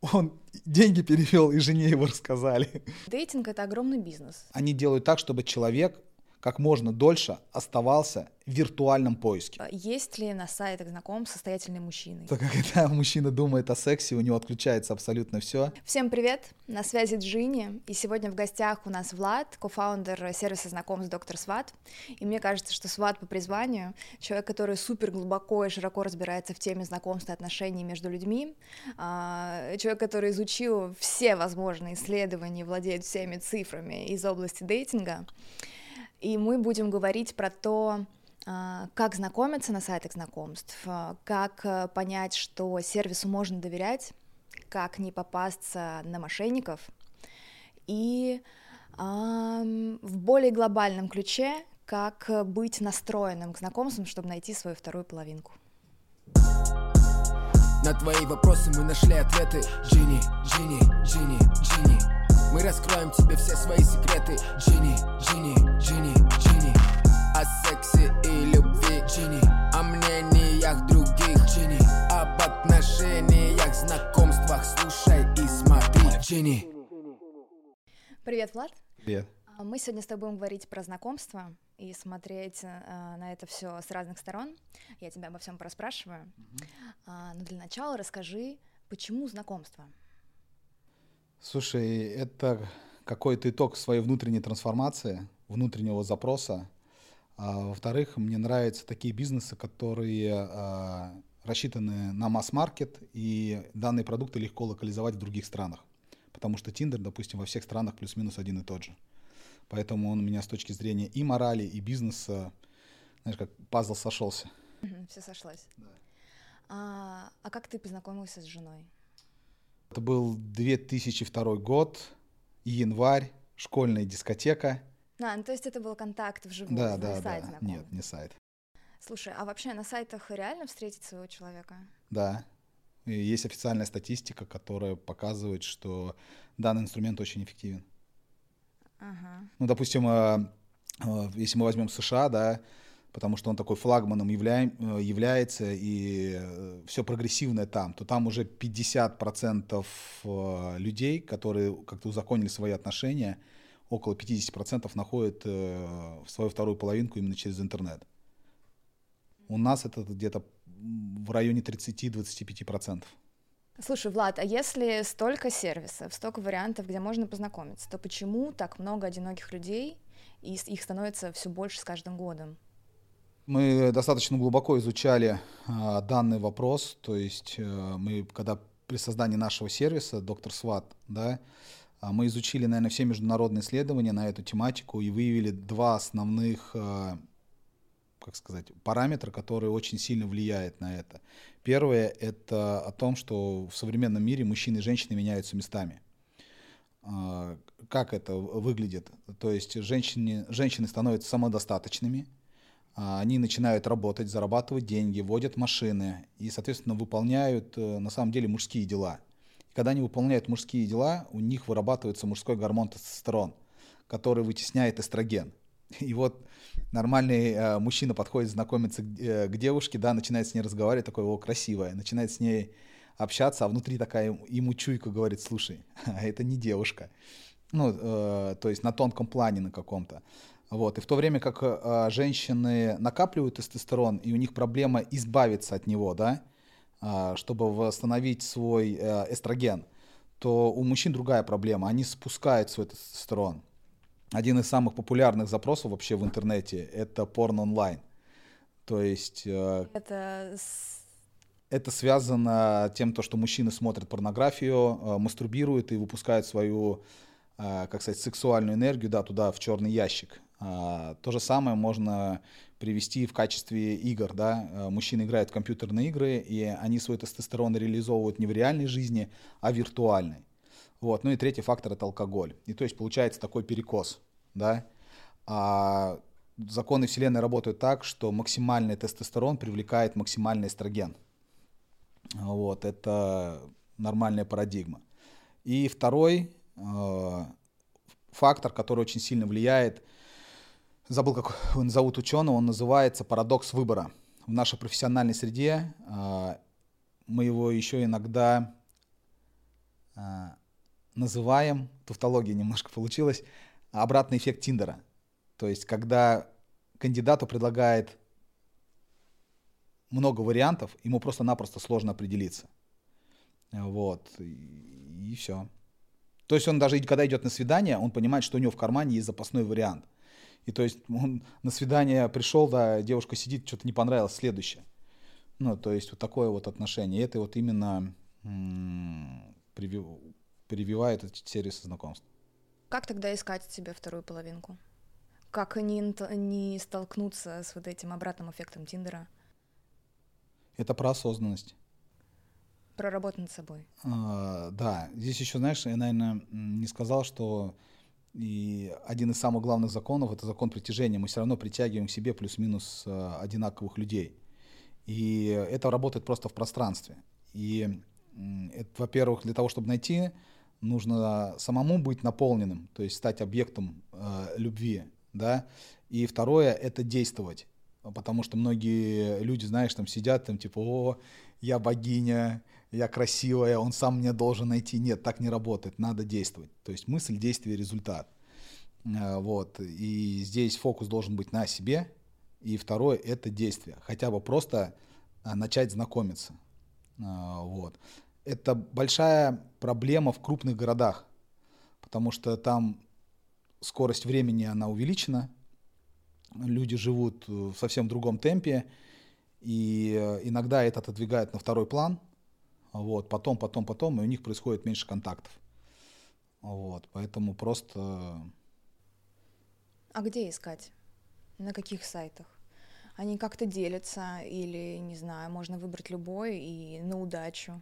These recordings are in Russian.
он деньги перевел, и жене его рассказали. Дейтинг — это огромный бизнес. Они делают так, чтобы человек как можно дольше оставался в виртуальном поиске. А есть ли на сайтах знаком состоятельный мужчина? Так как это мужчина думает о сексе, у него отключается абсолютно все. Всем привет, на связи Джинни, и сегодня в гостях у нас Влад, кофаундер сервиса знакомств Доктор Сват. И мне кажется, что Сват по призванию, человек, который супер глубоко и широко разбирается в теме знакомств и отношений между людьми, а, человек, который изучил все возможные исследования, владеет всеми цифрами из области дейтинга, и мы будем говорить про то, а, как знакомиться на сайтах знакомств, а, как э, понять, что сервису можно доверять, как не попасться на мошенников, и в более глобальном ключе, как быть настроенным к знакомствам, чтобы найти свою вторую половинку. На твои вопросы мы нашли ответы. Джинни, Джинни, Джинни, Джинни. Мы раскроем тебе все свои секреты Джинни, Джинни, Джинни, Джинни О сексе и любви Джинни О мнениях других Джинни Об отношениях, знакомствах Слушай и смотри Джинни Привет, Влад Привет а, мы сегодня с тобой будем говорить про знакомство и смотреть э, на это все с разных сторон. Я тебя обо всем пораспрашиваю. Mm-hmm. А, но для начала расскажи, почему знакомство? Слушай, это какой-то итог своей внутренней трансформации, внутреннего запроса. А, во-вторых, мне нравятся такие бизнесы, которые а, рассчитаны на масс-маркет, и данные продукты легко локализовать в других странах. Потому что Tinder, допустим, во всех странах плюс-минус один и тот же. Поэтому он у меня с точки зрения и морали, и бизнеса, знаешь, как пазл сошелся. Все сошлось. Да. А, а как ты познакомился с женой? Это был 2002 год, январь, школьная дискотека. А, ну то есть это был контакт вживую, да, да, сайт да. Знакомый. Нет, не сайт. Слушай, а вообще на сайтах реально встретить своего человека? Да. И есть официальная статистика, которая показывает, что данный инструмент очень эффективен. Ага. Ну, допустим, э, э, если мы возьмем США, да, потому что он такой флагманом явля... Э, является, и э, все прогрессивное там, то там уже 50% э, людей, которые как-то узаконили свои отношения, около 50% находят свою вторую половинку именно через интернет. У нас это где-то в районе 30-25%. Слушай, Влад, а если столько сервисов, столько вариантов, где можно познакомиться, то почему так много одиноких людей, и их становится все больше с каждым годом? Мы достаточно глубоко изучали а, данный вопрос, то есть а, мы, когда при создании нашего сервиса, доктор Сват, да, а, мы изучили, наверное, все международные исследования на эту тематику и выявили два основных, а, как сказать, параметра, которые очень сильно влияют на это. Первое — это о том, что в современном мире мужчины и женщины меняются местами. Как это выглядит? То есть женщины, женщины становятся самодостаточными — они начинают работать, зарабатывать деньги, водят машины и, соответственно, выполняют э, на самом деле мужские дела. И когда они выполняют мужские дела, у них вырабатывается мужской гормон тестостерон, который вытесняет эстроген. И вот нормальный э, мужчина подходит знакомиться к, э, к девушке, да, начинает с ней разговаривать, такой, о, красивая, начинает с ней общаться, а внутри такая ему чуйка говорит, слушай, а это не девушка. Ну, э, то есть на тонком плане на каком-то. Вот. И в то время как э, женщины накапливают тестостерон, и у них проблема избавиться от него, да, э, чтобы восстановить свой э, эстроген, то у мужчин другая проблема. Они спускают свой тестостерон. Один из самых популярных запросов вообще в интернете — это порно онлайн. То есть... Э, это это связано тем, то, что мужчины смотрят порнографию, э, мастурбируют и выпускают свою, э, как сказать, сексуальную энергию да, туда, в черный ящик. А, то же самое можно привести в качестве игр. Да? А, мужчины играют в компьютерные игры, и они свой тестостерон реализовывают не в реальной жизни, а виртуальной. Вот. Ну и третий фактор — это алкоголь. И то есть получается такой перекос. Да? А законы Вселенной работают так, что максимальный тестостерон привлекает максимальный эстроген. Вот, это нормальная парадигма. И второй э, фактор, который очень сильно влияет — забыл, как он зовут ученого, он называется «Парадокс выбора». В нашей профессиональной среде а, мы его еще иногда а, называем, тавтология немножко получилась, обратный эффект Тиндера. То есть, когда кандидату предлагает много вариантов, ему просто-напросто сложно определиться. Вот, и, и все. То есть он даже, когда идет на свидание, он понимает, что у него в кармане есть запасной вариант. И то есть он на свидание пришел, да, девушка сидит, что-то не понравилось, следующее. Ну, то есть вот такое вот отношение. И это вот именно м- прививает эти сервисы знакомств. Как тогда искать себе вторую половинку? Как не, не столкнуться с вот этим обратным эффектом Тиндера? Это про осознанность. Про работу над собой. А, да, здесь еще, знаешь, я, наверное, не сказал, что и один из самых главных законов это закон притяжения. Мы все равно притягиваем к себе плюс-минус а, одинаковых людей. И это работает просто в пространстве. И это, во-первых, для того, чтобы найти, нужно самому быть наполненным, то есть стать объектом э, любви, да. И второе — это действовать, потому что многие люди, знаешь, там сидят, там типа, о, я богиня, я красивая, он сам мне должен найти. Нет, так не работает, надо действовать. То есть мысль, действие, результат. Э, вот. И здесь фокус должен быть на себе. И второе — это действие. Хотя бы просто э, начать знакомиться. Э, вот. Это большая проблема в крупных городах, потому что там скорость времени, она увеличена, люди живут в совсем другом темпе, и иногда это отодвигает на второй план – вот, потом, потом, потом, и у них происходит меньше контактов. Вот, поэтому просто... А где искать? На каких сайтах? Они как-то делятся или, не знаю, можно выбрать любой и на удачу?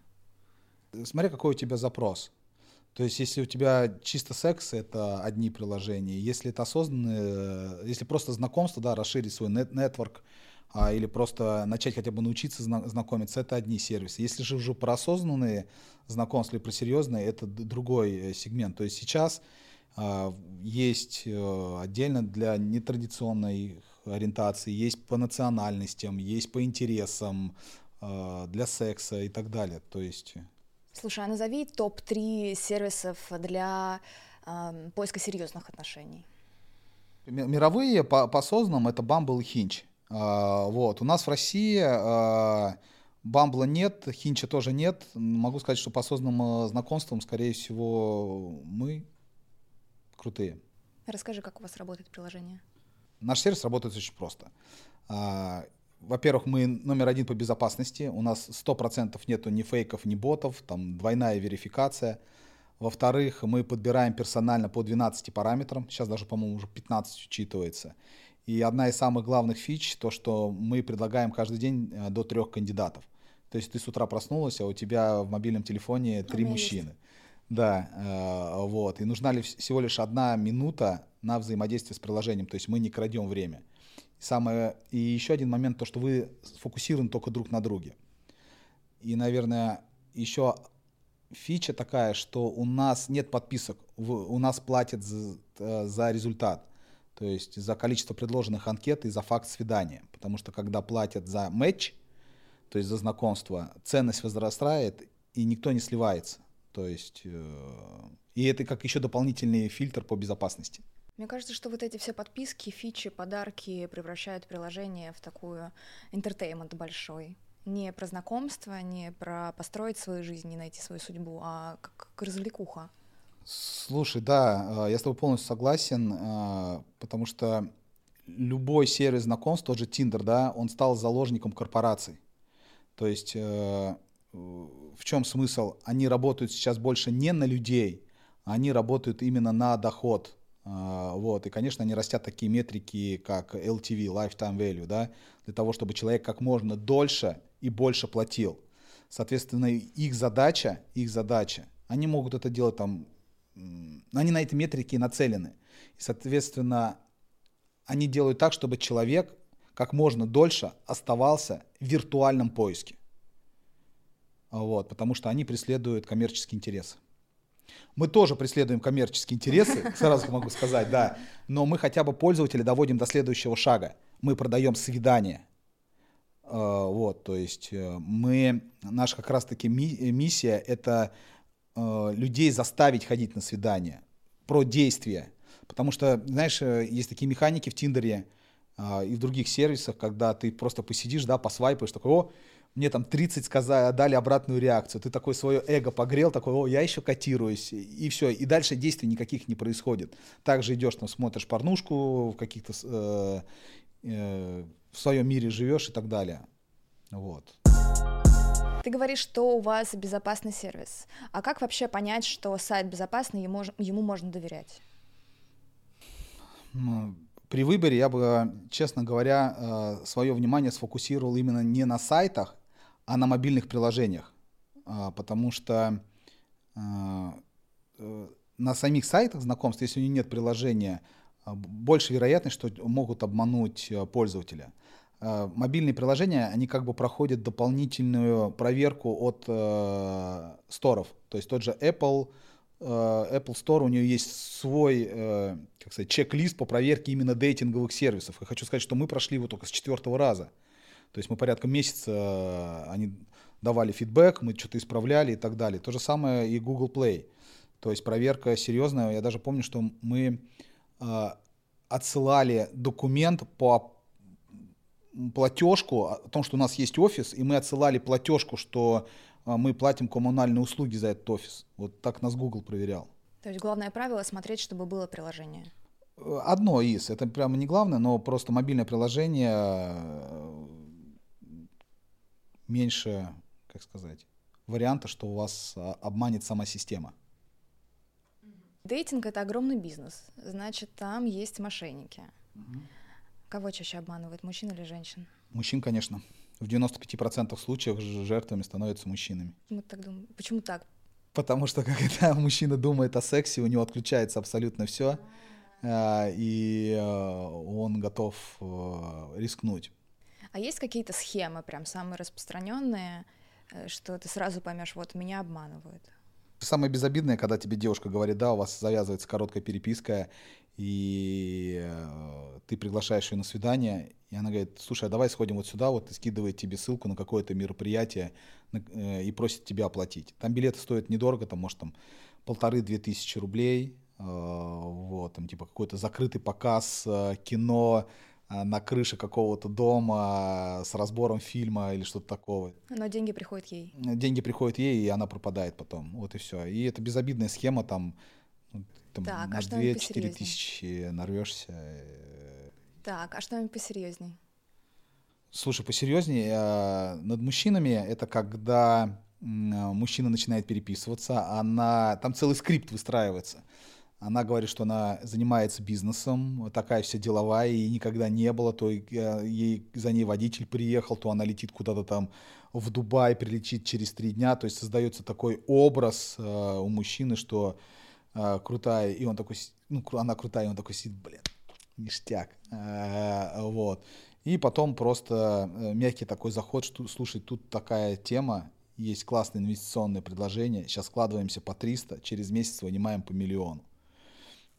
Смотри, какой у тебя запрос. То есть, если у тебя чисто секс, это одни приложения. Если это осознанные, если просто знакомство, да, расширить свой нет нетворк, а, или просто начать хотя бы научиться знакомиться, это одни сервисы. Если же уже про осознанные знакомства или про серьезные, это другой э, сегмент. То есть сейчас а, есть э, отдельно для нетрадиционной ориентации, есть по национальностям, есть по интересам, а, для секса и так далее. То есть... Слушай, а назови топ-3 сервисов для э, поиска серьезных отношений. Мировые по, по осознанным это Bumble и Hinge. А, вот. У нас в России а, Бамбла нет, Хинча тоже нет. Могу сказать, что по осознанным а, знакомствам, скорее всего, мы крутые. Расскажи, как у вас работает приложение. Наш сервис работает очень просто. Во-первых, мы номер один по безопасности. У нас 100% нету ни фейков, ни ботов, там двойная верификация. Во-вторых, мы подбираем персонально по 12 параметрам. Сейчас даже, по-моему, уже 15 учитывается. И одна из самых главных фич, то, что мы предлагаем каждый день э, до трех кандидатов. То есть ты с утра проснулась, а у тебя в мобильном телефоне три мужчины. Есть. Да, э, вот. И нужна ли всего лишь одна минута на взаимодействие с приложением, то есть мы не крадем время. Самое, и еще один момент, то, что вы сфокусированы только друг на друге. И, наверное, еще фича такая, что у нас нет подписок, у нас платят за, э, за результат. То есть за количество предложенных анкет и за факт свидания. Потому что когда платят за матч, то есть за знакомство, ценность возрастает, и никто не сливается. То есть, э, и это как еще дополнительный фильтр по безопасности. Мне кажется, что вот эти все подписки, фичи, подарки превращают приложение в такую интертеймент большой. Не про знакомство, не про построить свою жизнь, не найти свою судьбу, а как, как развлекуха. Слушай, да, а, я с тобой полностью согласен, а, потому что любой сервис знакомств, тот же Tinder, да, он стал заложником корпораций. То есть э, в чем смысл? Они работают сейчас больше не на людей, а они работают именно на доход. Вот. И, конечно, они растят такие метрики, как LTV, Lifetime Value, да, для того, чтобы человек как можно дольше и больше платил. Соответственно, их задача, их задача, они могут это делать там они на эти метрики нацелены. И, соответственно, они делают так, чтобы человек как можно дольше оставался в виртуальном поиске. Вот, потому что они преследуют коммерческие интересы. Мы тоже преследуем коммерческие интересы, сразу могу сказать, да, но мы хотя бы пользователя доводим до следующего шага. Мы продаем свидание. Вот, то есть э, мы, наша как раз-таки миссия – это э, людей заставить ходить на свидание, про действия. Потому что, знаешь, э, есть такие механики в Тиндере э, и в других сервисах, когда ты просто посидишь, да, посвайпаешь, такой, о, мне там 30 сказали, дали обратную реакцию, ты такой свое эго погрел, такой, о, я еще котируюсь, и все, и дальше действий никаких не происходит. Также идешь, там, смотришь порнушку, в каких-то, э, э, в своем мире живешь и так далее. Вот. Ты говоришь, что у вас безопасный сервис. А как вообще понять, что сайт безопасный, ему, ему можно доверять? Ну, при выборе я бы, честно говоря, э, свое внимание сфокусировал именно не на сайтах, а на мобильных приложениях. А, потому что э, э, на самих сайтах знакомств, если у них нет приложения, больше вероятность, что могут обмануть пользователя. Мобильные приложения, они как бы проходят дополнительную проверку от э, сторов. То есть тот же Apple, Э, Apple Store, у нее есть свой, э, как сказать, чек-лист по проверке именно дейтинговых сервисов. Я хочу сказать, что мы прошли его только с четвертого раза. То есть мы порядка месяца, э, они давали фидбэк, мы что-то исправляли и так далее. То же самое и Google Play. То есть проверка серьезная. Я даже помню, что мы отсылали документ по платежку о том, что у нас есть офис, и мы отсылали платежку, что а мы платим коммунальные услуги за этот офис. Вот так нас Google проверял. То есть главное правило смотреть, чтобы было приложение. Одно из, это прямо не главное, но просто мобильное приложение э, меньше, как сказать, варианта, что у вас а, обманет сама система. Дейтинг это огромный бизнес, значит, там есть мошенники. Угу. Кого чаще обманывают, мужчин или женщин? Мужчин, конечно в 95% случаев жертвами становятся мужчинами. Мы так думаем. Почему так? Потому что когда мужчина думает о сексе, у него отключается абсолютно все, а, и а, он готов а, рискнуть. А есть какие-то схемы, прям самые распространенные, э, что ты сразу поймешь, вот меня обманывают? Самое безобидное, когда тебе девушка говорит, да, у вас завязывается короткая переписка, и э, ты приглашаешь ее на свидание, и она говорит, слушай, а давай сходим вот сюда, вот и скидывает тебе ссылку на какое-то мероприятие э, и просит тебя оплатить. Там билеты стоят недорого, там, может, там полторы-две тысячи рублей, э, вот, там, типа, какой-то закрытый показ кино на крыше какого-то дома с разбором фильма или что-то такого. Но деньги приходят ей. Деньги приходят ей, и она пропадает потом, вот и все. И это безобидная схема, там, там так, на а 2-4 тысячи нарвешься. Э. Так, а что-нибудь посерьезней? Слушай, посерьезнее, э, над мужчинами это когда мужчина начинает переписываться, она, там целый скрипт выстраивается. Она говорит, что она занимается бизнесом, такая вся деловая, и никогда не было, то э, ей за ней водитель приехал, то она летит куда-то там в Дубай, прилетит через три дня, то есть создается такой образ э, у мужчины, что э, крутая, и он такой, ну, она крутая, и он такой сидит, блин, ништяк, э, вот. И потом просто э, мягкий такой заход, что, слушай, тут такая тема, есть классное инвестиционное предложение, сейчас складываемся по 300, через месяц вынимаем по миллиону.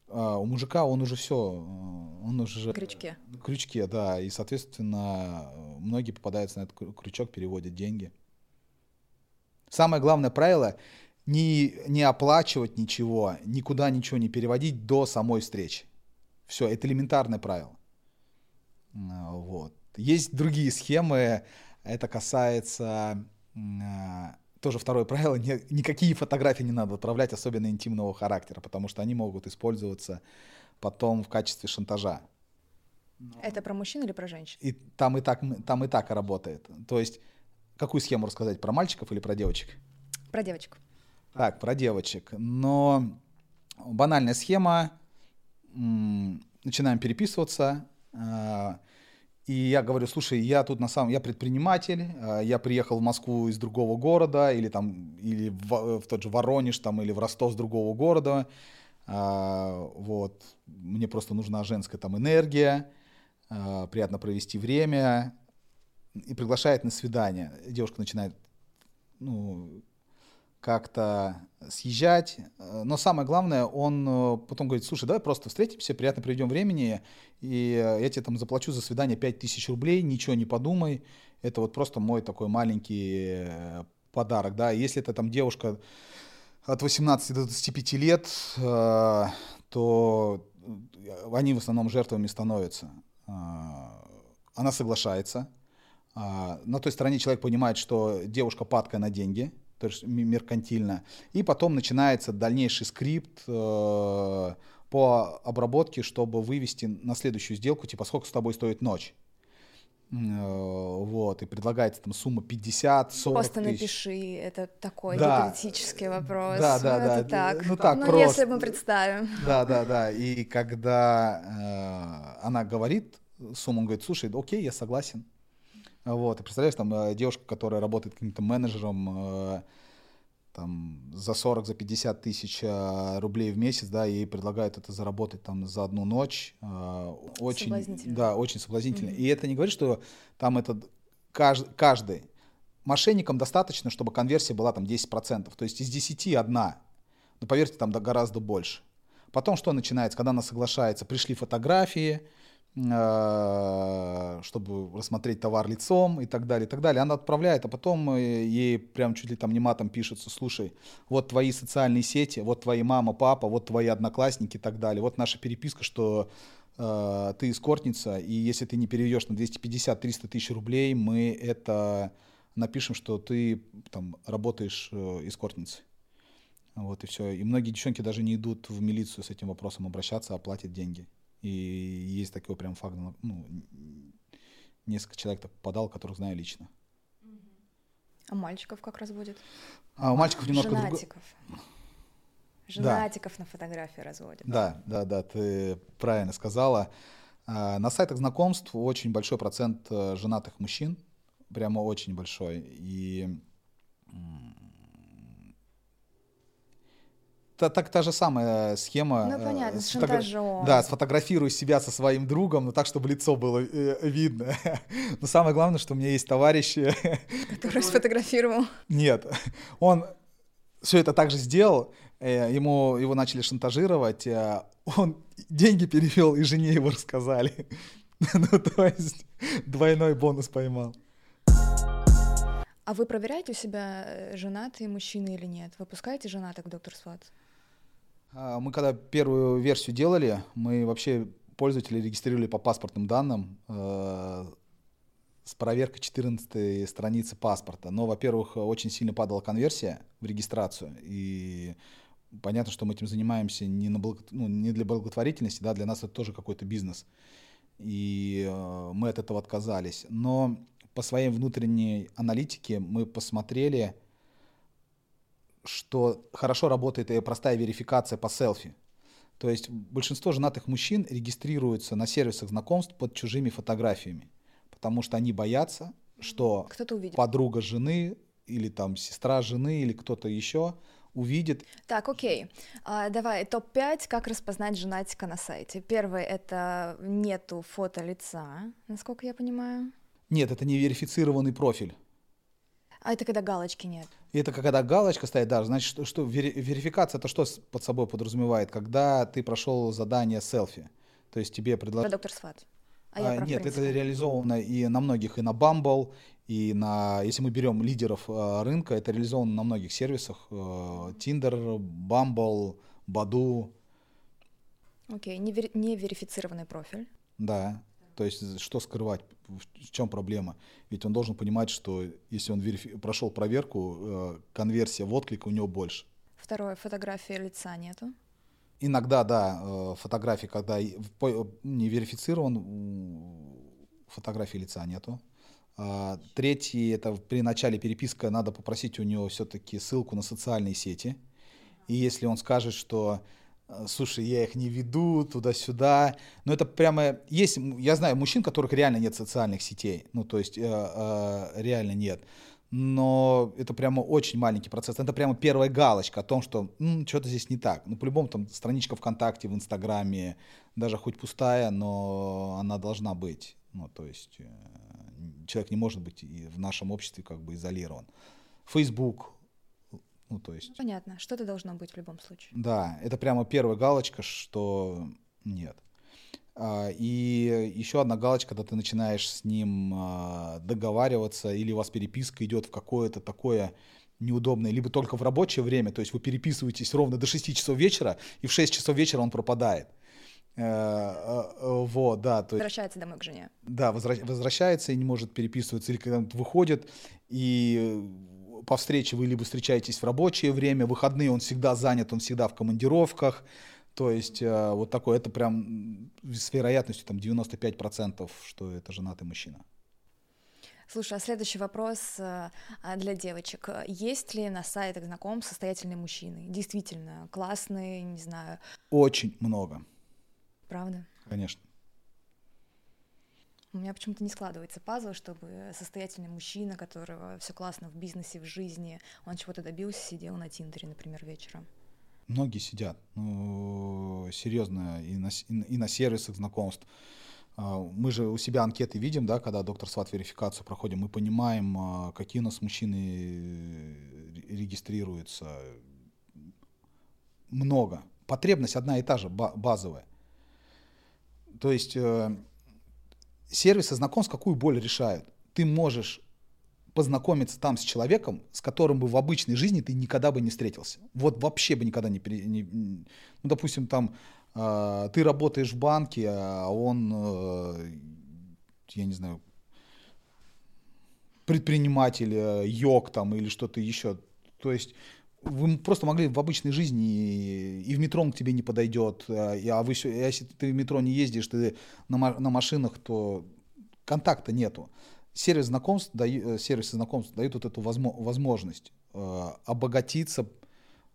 А у мужика он уже все, э, он уже... Крючке. Крючке, да, и, соответственно, многие попадаются на этот крючок, переводят деньги. Самое главное правило не, не оплачивать ничего, никуда ничего не переводить до самой встречи. Все, это элементарное правило. Вот. Есть другие схемы, это касается а, тоже второе правило, ни, никакие фотографии не надо отправлять, особенно интимного характера, потому что они могут использоваться потом в качестве шантажа. Это про мужчин или про женщин? И там и так, там и так работает. То есть, какую схему рассказать, про мальчиков или про девочек? Про девочек. Так, про девочек. Но банальная схема. Начинаем переписываться. А, и я говорю, слушай, я тут на самом, я предприниматель, а, я приехал в Москву из другого города, или там, или в, в тот же Воронеж, там, или в Ростов с другого города. А, вот, мне просто нужна женская там энергия, приятно провести время. И приглашает на свидание. Девушка начинает ну, как-то съезжать. Но самое главное, он э, потом говорит, слушай, давай просто встретимся, приятно проведем времени, и я тебе там заплачу за свидание 5000 рублей, ничего не подумай. Это вот просто мой такой маленький э, подарок, да. Если это там девушка от 18 до 25 лет, э, то они в основном жертвами становятся. Она соглашается. На той стороне человек понимает, что девушка падкая на деньги, то есть меркантильно. И потом начинается дальнейший скрипт по обработке, чтобы вывести на следующую сделку, типа, сколько с тобой стоит ночь. Э, вот, и предлагается там сумма 50, 40 Просто тысяч. напиши, это такой да. гипотетический вопрос. Да, да, ну, да. Это так. Ну, так ну просто. если мы представим. Да, да, да. И когда э, она говорит сумму, он говорит, слушай, окей, я согласен. Вот, и представляешь, там э, девушка, которая работает каким-то менеджером, э, там за 40, за 50 тысяч э, рублей в месяц, да, ей предлагают это заработать там за одну ночь. Очень, да, очень соблазнительно. Mm-hmm. И это не говорит, что там это каждый, каждый. Мошенникам достаточно, чтобы конверсия была там 10%. То есть из 10 одна. Но поверьте, там гораздо больше. Потом что начинается, когда она соглашается? Пришли фотографии, чтобы рассмотреть товар лицом и так далее, и так далее. Она отправляет, а потом э, ей прям чуть ли там не матом пишется, слушай, вот твои социальные сети, вот твои мама, папа, вот твои одноклассники и так далее. Вот наша переписка, что э, ты эскортница, и если ты не переведешь на 250-300 тысяч рублей, мы это напишем, что ты там работаешь э, эскортницей. Вот и все. И многие девчонки даже не идут в милицию с этим вопросом обращаться, а платят деньги. И есть такой прям факт, ну, несколько человек так подал, которых знаю лично. А мальчиков как разводят? А у мальчиков немножко Женатиков. Друго... Женатиков да. на фотографии разводят. Да, да, да, ты правильно сказала. А, на сайтах знакомств очень большой процент э, женатых мужчин, прямо очень большой. И та, так та же самая схема. Ну, понятно, э, с шантажом. Да, сфотографирую себя со своим другом, но так, чтобы лицо было э, видно. Но самое главное, что у меня есть товарищи... Который сфотографировал. Нет, он все это также сделал, э, ему его начали шантажировать, э, он деньги перевел и жене его рассказали. ну, то есть двойной бонус поймал. А вы проверяете у себя, э, женатые мужчины или нет? Вы пускаете женатых в доктор Сват? А, мы когда первую версию делали, мы вообще пользователей регистрировали по паспортным данным э, с проверкой 14 страницы паспорта. Но, во-первых, очень сильно падала конверсия в регистрацию, и понятно, что мы этим занимаемся не, на благо, ну, не для благотворительности, да, для нас это тоже какой-то бизнес. И э, мы от этого отказались. Но по своей внутренней аналитике мы посмотрели, что хорошо работает и простая верификация по селфи. То есть большинство женатых мужчин регистрируются на сервисах знакомств под чужими фотографиями, потому что они боятся, что подруга жены или там сестра жены или кто-то еще увидит. Так, окей. А, давай, топ-5, как распознать женатика на сайте. Первое, это нету фото лица, насколько я понимаю. Нет, это не верифицированный профиль. А это когда галочки нет? Это когда галочка стоит, да, значит, что, что верификация это что под собой подразумевает? Когда ты прошел задание селфи, то есть тебе предложили... Доктор Сват. А, а, нет, это реализовано и на многих, и на Bumble, и на, если мы берем лидеров э, рынка, это реализовано на многих сервисах, э, Tinder, Bumble, Badu. Окей, okay. не верифицированный профиль. Да, то есть что скрывать, в чем проблема? Ведь он должен понимать, что если он верифи- прошел проверку, э, конверсия в отклик у него больше. Второе, фотографии лица нету. Иногда, да, э, фотографии, когда не верифицирован, фотографии лица нету. А, третий, это при начале переписки надо попросить у него все-таки ссылку на социальные сети. И если он скажет, что слушай, я их не веду туда-сюда. Но это прямо есть, я знаю мужчин, которых реально нет социальных сетей, ну то есть э, э, реально нет. Но это прямо очень маленький процесс. Это прямо первая галочка о том, что м, что-то здесь не так. Ну, по-любому там страничка ВКонтакте, в Инстаграме, даже хоть пустая, но она должна быть. Ну, то есть э, человек не может быть и в нашем обществе как бы изолирован. Facebook, ну, то есть... Понятно, что-то должно быть в любом случае. Да, это прямо первая галочка, что нет. А, и еще одна галочка, когда ты начинаешь с ним а, договариваться, или у вас переписка идет в какое-то такое неудобные, либо только в рабочее время, то есть вы переписываетесь ровно до 6 часов вечера, и в 6 часов вечера он пропадает. Э, э, вот, да. То есть, возвращается домой к жене. Да, возвращается и не может переписываться, или когда он выходит, и по встрече вы либо встречаетесь в рабочее время, выходные он всегда занят, он всегда в командировках, то есть э, вот такое, это прям с вероятностью там 95%, что это женатый мужчина. Слушай, а следующий вопрос а, для девочек. Есть ли на сайтах знаком состоятельные мужчины? Действительно, классные, не знаю. Очень много. Правда? Конечно. У меня почему-то не складывается пазл, чтобы состоятельный мужчина, которого все классно в бизнесе, в жизни, он чего-то добился, сидел на Тиндере, например, вечером. Многие сидят, ну, серьезно, и на, и на сервисах знакомств. А, мы же у себя анкеты видим, да, когда доктор СВАТ верификацию проходим, мы понимаем, а, какие у нас мужчины э, регистрируются. Много. Потребность одна и та же, базовая. То есть э, сервисы знакомств какую боль решают? Ты можешь познакомиться там с человеком, с которым бы в обычной жизни ты никогда бы не встретился. Вот вообще бы никогда не... не ну, допустим, там э, ты работаешь в банке, а он, э, я не знаю, предприниматель, э, йог там или что-то еще. То есть вы просто могли в обычной жизни, и в метро он к тебе не подойдет, а, а вы, если ты в метро не ездишь, ты на, на машинах, то контакта нету. Сервис знакомств, даю, э, сервисы знакомств дают вот эту возможность э, обогатиться,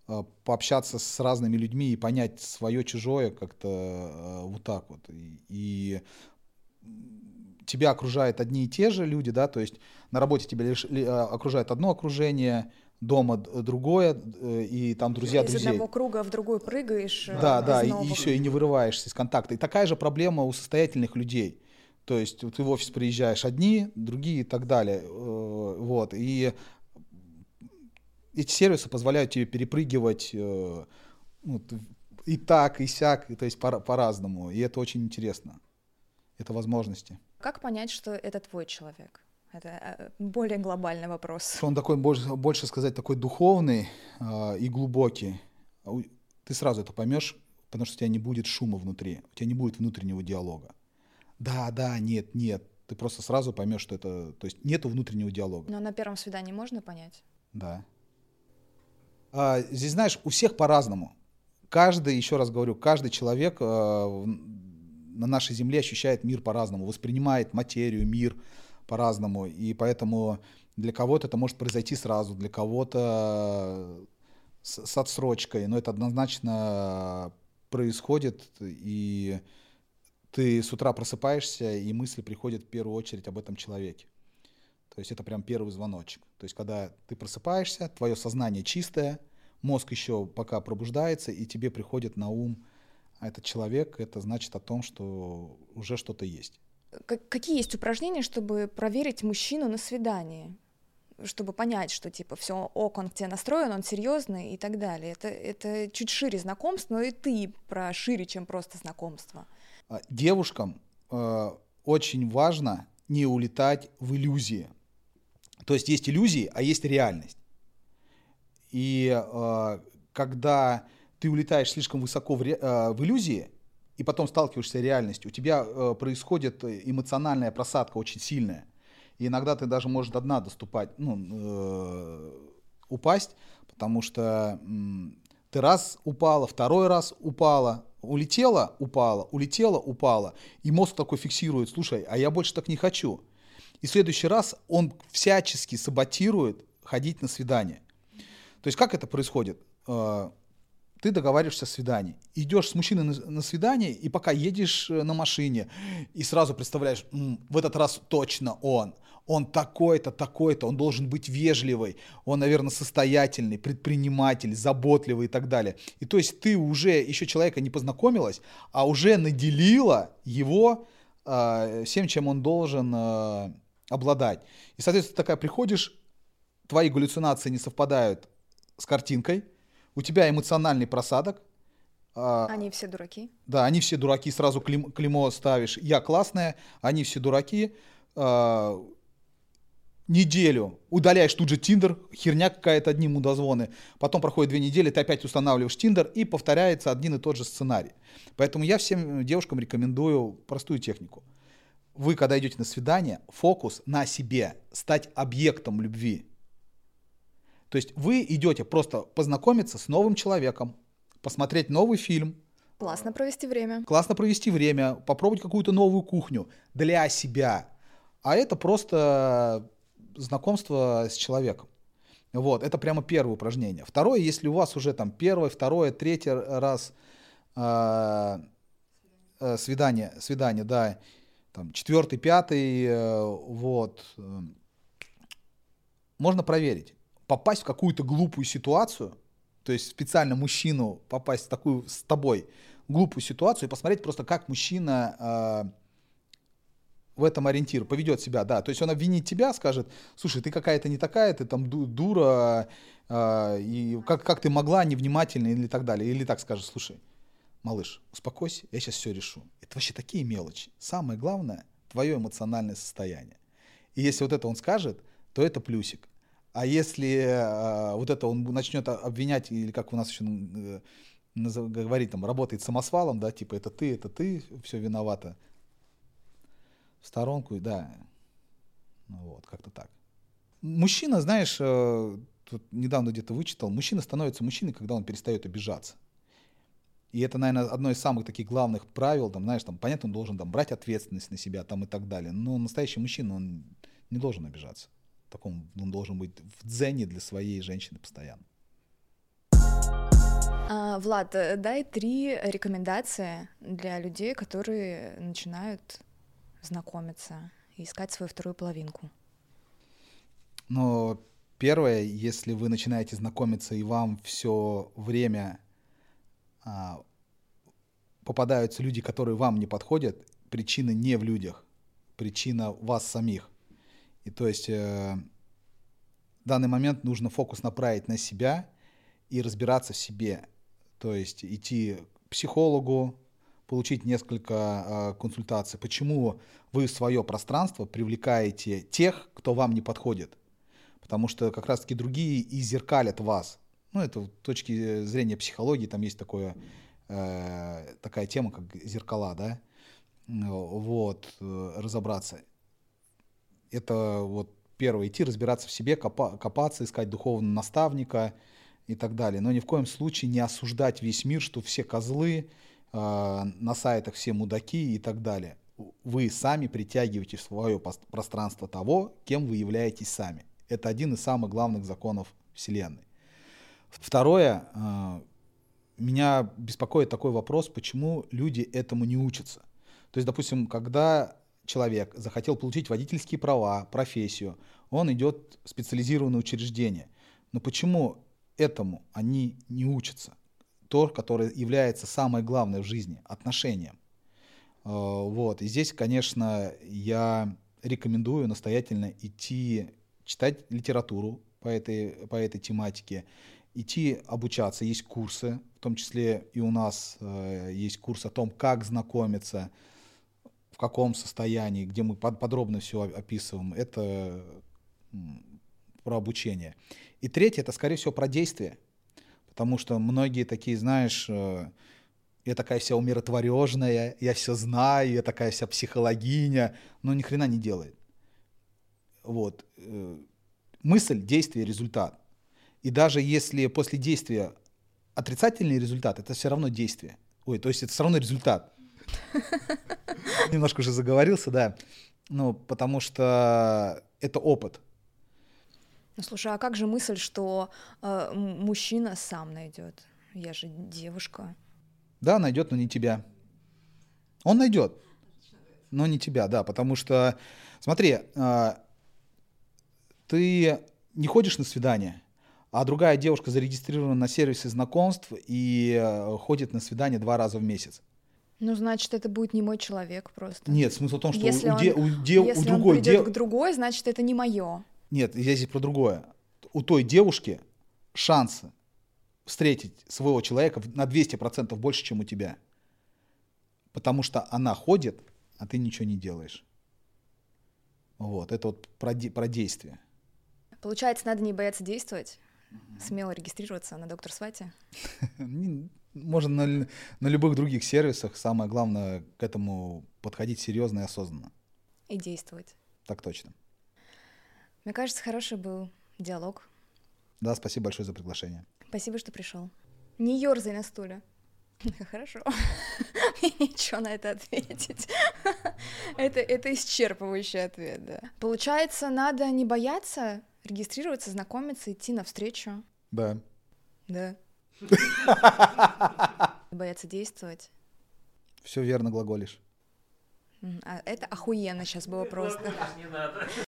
э, пообщаться с разными людьми и понять свое, чужое как-то вот так вот. И, тебя окружают одни и те же люди, да, то есть на работе тебя лишь, ли, окружает одно окружение, дома другое, э, и там друзья из друзей. Из одного круга в другой прыгаешь. Э, да, да, и, еще и не вырываешься из контакта. И такая же проблема у состоятельных людей. То есть ты в офис приезжаешь одни, другие и так далее. Э, вот. И эти сервисы позволяют тебе перепрыгивать ну, и так, и сяк, то есть по- по-разному. И это очень интересно. Это возможности. Как понять, что это твой человек? Это э, более глобальный вопрос. Он такой, больше, больше сказать, такой духовный э, и глубокий. Ты сразу это поймешь, потому что у тебя не будет шума внутри, у тебя не будет внутреннего диалога. Да, да, нет, нет. Ты просто сразу поймешь, что это... То есть нету внутреннего диалога. Но на первом свидании можно понять? Да. А, здесь, знаешь, у всех по-разному. Каждый, еще раз говорю, каждый человек э, на нашей Земле ощущает мир по-разному, воспринимает материю, мир по-разному. И поэтому для кого-то это может произойти сразу, для кого-то с, с отсрочкой. Но это однозначно происходит, и ты с утра просыпаешься, и мысли приходят в первую очередь об этом человеке. То есть это прям первый звоночек. То есть когда ты просыпаешься, твое сознание чистое, мозг еще пока пробуждается, и тебе приходит на ум а этот человек, это значит о том, что уже что-то есть какие есть упражнения, чтобы проверить мужчину на свидании? чтобы понять, что типа все ок, он к тебе настроен, он серьезный и так далее. Это, это чуть шире знакомств, но и ты про шире, чем просто знакомство. А, девушкам э, очень важно не улетать в иллюзии. То есть есть иллюзии, а есть реальность. И э, когда ты улетаешь слишком высоко в, э, в иллюзии, и потом сталкиваешься с реальностью, у тебя э, происходит эмоциональная просадка очень сильная. И иногда ты даже можешь до дна доступать, ну, э, упасть, потому что э, ты раз упала, второй раз упала, улетела, упала, улетела, упала. И мозг такой фиксирует, слушай, а я больше так не хочу. И в следующий раз он всячески саботирует ходить на свидание. То есть как это происходит? Ты договариваешься о свидании. Идешь с мужчиной на, на свидание, и пока едешь э, на машине, и сразу представляешь, М, в этот раз точно он. Он такой-то, такой-то, он должен быть вежливый, он, наверное, состоятельный, предприниматель, заботливый и так далее. И то есть ты уже еще человека не познакомилась, а уже наделила его э, всем, чем он должен э, обладать. И, соответственно, такая приходишь, твои галлюцинации не совпадают с картинкой, у тебя эмоциональный просадок. А, они все дураки. Да, они все дураки, сразу клеймо, клеймо ставишь. Я классная, они все дураки. А, неделю, удаляешь тут же Тиндер, херня какая-то, одни мудозвоны. Потом проходит две недели, ты опять устанавливаешь Тиндер, и повторяется один и тот же сценарий. Поэтому я всем девушкам рекомендую простую технику. Вы, когда идете на свидание, фокус на себе, стать объектом любви. То есть вы идете просто познакомиться с новым человеком, посмотреть новый фильм. Классно провести время. Классно провести время, попробовать какую-то новую кухню для себя. А это просто знакомство с человеком. Вот, это прямо первое упражнение. Второе, если у вас уже там первое, второе, третий раз э, э, свидание, свидание, да, там четвертый, пятый, э, вот, э, можно проверить. Попасть в какую-то глупую ситуацию, то есть специально мужчину попасть в такую с тобой глупую ситуацию и посмотреть просто, как мужчина э, в этом ориентир, поведет себя, да. То есть он обвинит тебя, скажет, слушай, ты какая-то не такая, ты там дура, э, и как, как ты могла, невнимательно или так далее. Или так скажет, слушай, малыш, успокойся, я сейчас все решу. Это вообще такие мелочи. Самое главное, твое эмоциональное состояние. И если вот это он скажет, то это плюсик. А если э, вот это он начнет обвинять, или как у нас еще э, говорить, там, работает самосвалом, да, типа это ты, это ты, все виновата, в сторонку, да. Ну вот, как-то так. Мужчина, знаешь, э, тут недавно где-то вычитал, мужчина становится мужчиной, когда он перестает обижаться. И это, наверное, одно из самых таких главных правил, там, знаешь, там, понятно, он должен там, брать ответственность на себя там, и так далее, но настоящий мужчина, он не должен обижаться. Таком, он должен быть в дзене для своей женщины постоянно. А, Влад, э, дай три рекомендации для людей, которые начинают знакомиться и искать свою вторую половинку? Но первое, если вы начинаете знакомиться и вам все время а, попадаются люди, которые вам не подходят, причина не в людях, причина в вас самих. И то есть э, в данный момент нужно фокус направить на себя и разбираться в себе. То есть идти к психологу, получить несколько э, консультаций, почему вы в свое пространство привлекаете тех, кто вам не подходит. Потому что как раз-таки другие и зеркалят вас. Ну, это с точки зрения психологии, там есть такое, э, такая тема, как зеркала, да, вот, э, разобраться. Это вот первое, идти разбираться в себе, копа, копаться, искать духовного наставника и так далее. Но ни в коем случае не осуждать весь мир, что все козлы, Э, на сайтах все мудаки и так далее. Вы сами притягиваете в свое пространство того, кем вы являетесь сами. Это один из самых главных законов Вселенной. Второе, э, меня беспокоит такой вопрос, почему люди этому не учатся. То есть, допустим, когда человек захотел получить водительские права, профессию, он идет в специализированное учреждение. Но почему этому они не учатся? то, которое является самое главное в жизни, отношением. Э, вот. И здесь, конечно, я рекомендую настоятельно идти читать литературу по этой, по этой тематике, идти обучаться. Есть курсы, в том числе и у нас э, есть курс о том, как знакомиться, в каком состоянии, где мы подробно все описываем. Это про обучение. И третье, это, скорее всего, про действие. Потому что многие такие, знаешь, э, я такая вся умиротворенная, я все знаю, я такая вся психологиня, но ни хрена не делает. Вот. Э, мысль, действие, результат. И даже если после действия отрицательный результат, это все равно действие. Ой, то есть это все равно результат. Немножко уже заговорился, да. Ну, потому что это опыт. Ну, слушай, а как же мысль, что э, мужчина сам найдет? Я же девушка. Да, найдет, но не тебя. Он найдет, но не тебя, да, потому что, смотри, э, ты не ходишь на свидание, а другая девушка зарегистрирована на сервисе знакомств и э, ходит на свидание два раза в месяц. Ну, значит, это будет не мой человек просто. Нет, смысл в том, что если у, де, у, де, если у другой... Если он придет к другой, значит, это не мое. Нет, я здесь про другое. У той девушки шансы встретить своего человека на 200% больше, чем у тебя. Потому что она ходит, а ты ничего не делаешь. Вот, это вот про, про действие. Получается, надо не бояться действовать, смело регистрироваться на доктор Свате? Можно на, на любых других сервисах. Самое главное к этому подходить серьезно и осознанно. И действовать. Так точно. Мне кажется, хороший был диалог. Да, спасибо большое за приглашение. Спасибо, что пришел. Не ерзай на стуле. Хорошо. Ничего на это ответить. это, это исчерпывающий ответ, да. Получается, надо не бояться регистрироваться, знакомиться, идти навстречу. Да. Да. Бояться действовать. Все верно глаголишь. А это охуенно сейчас было просто.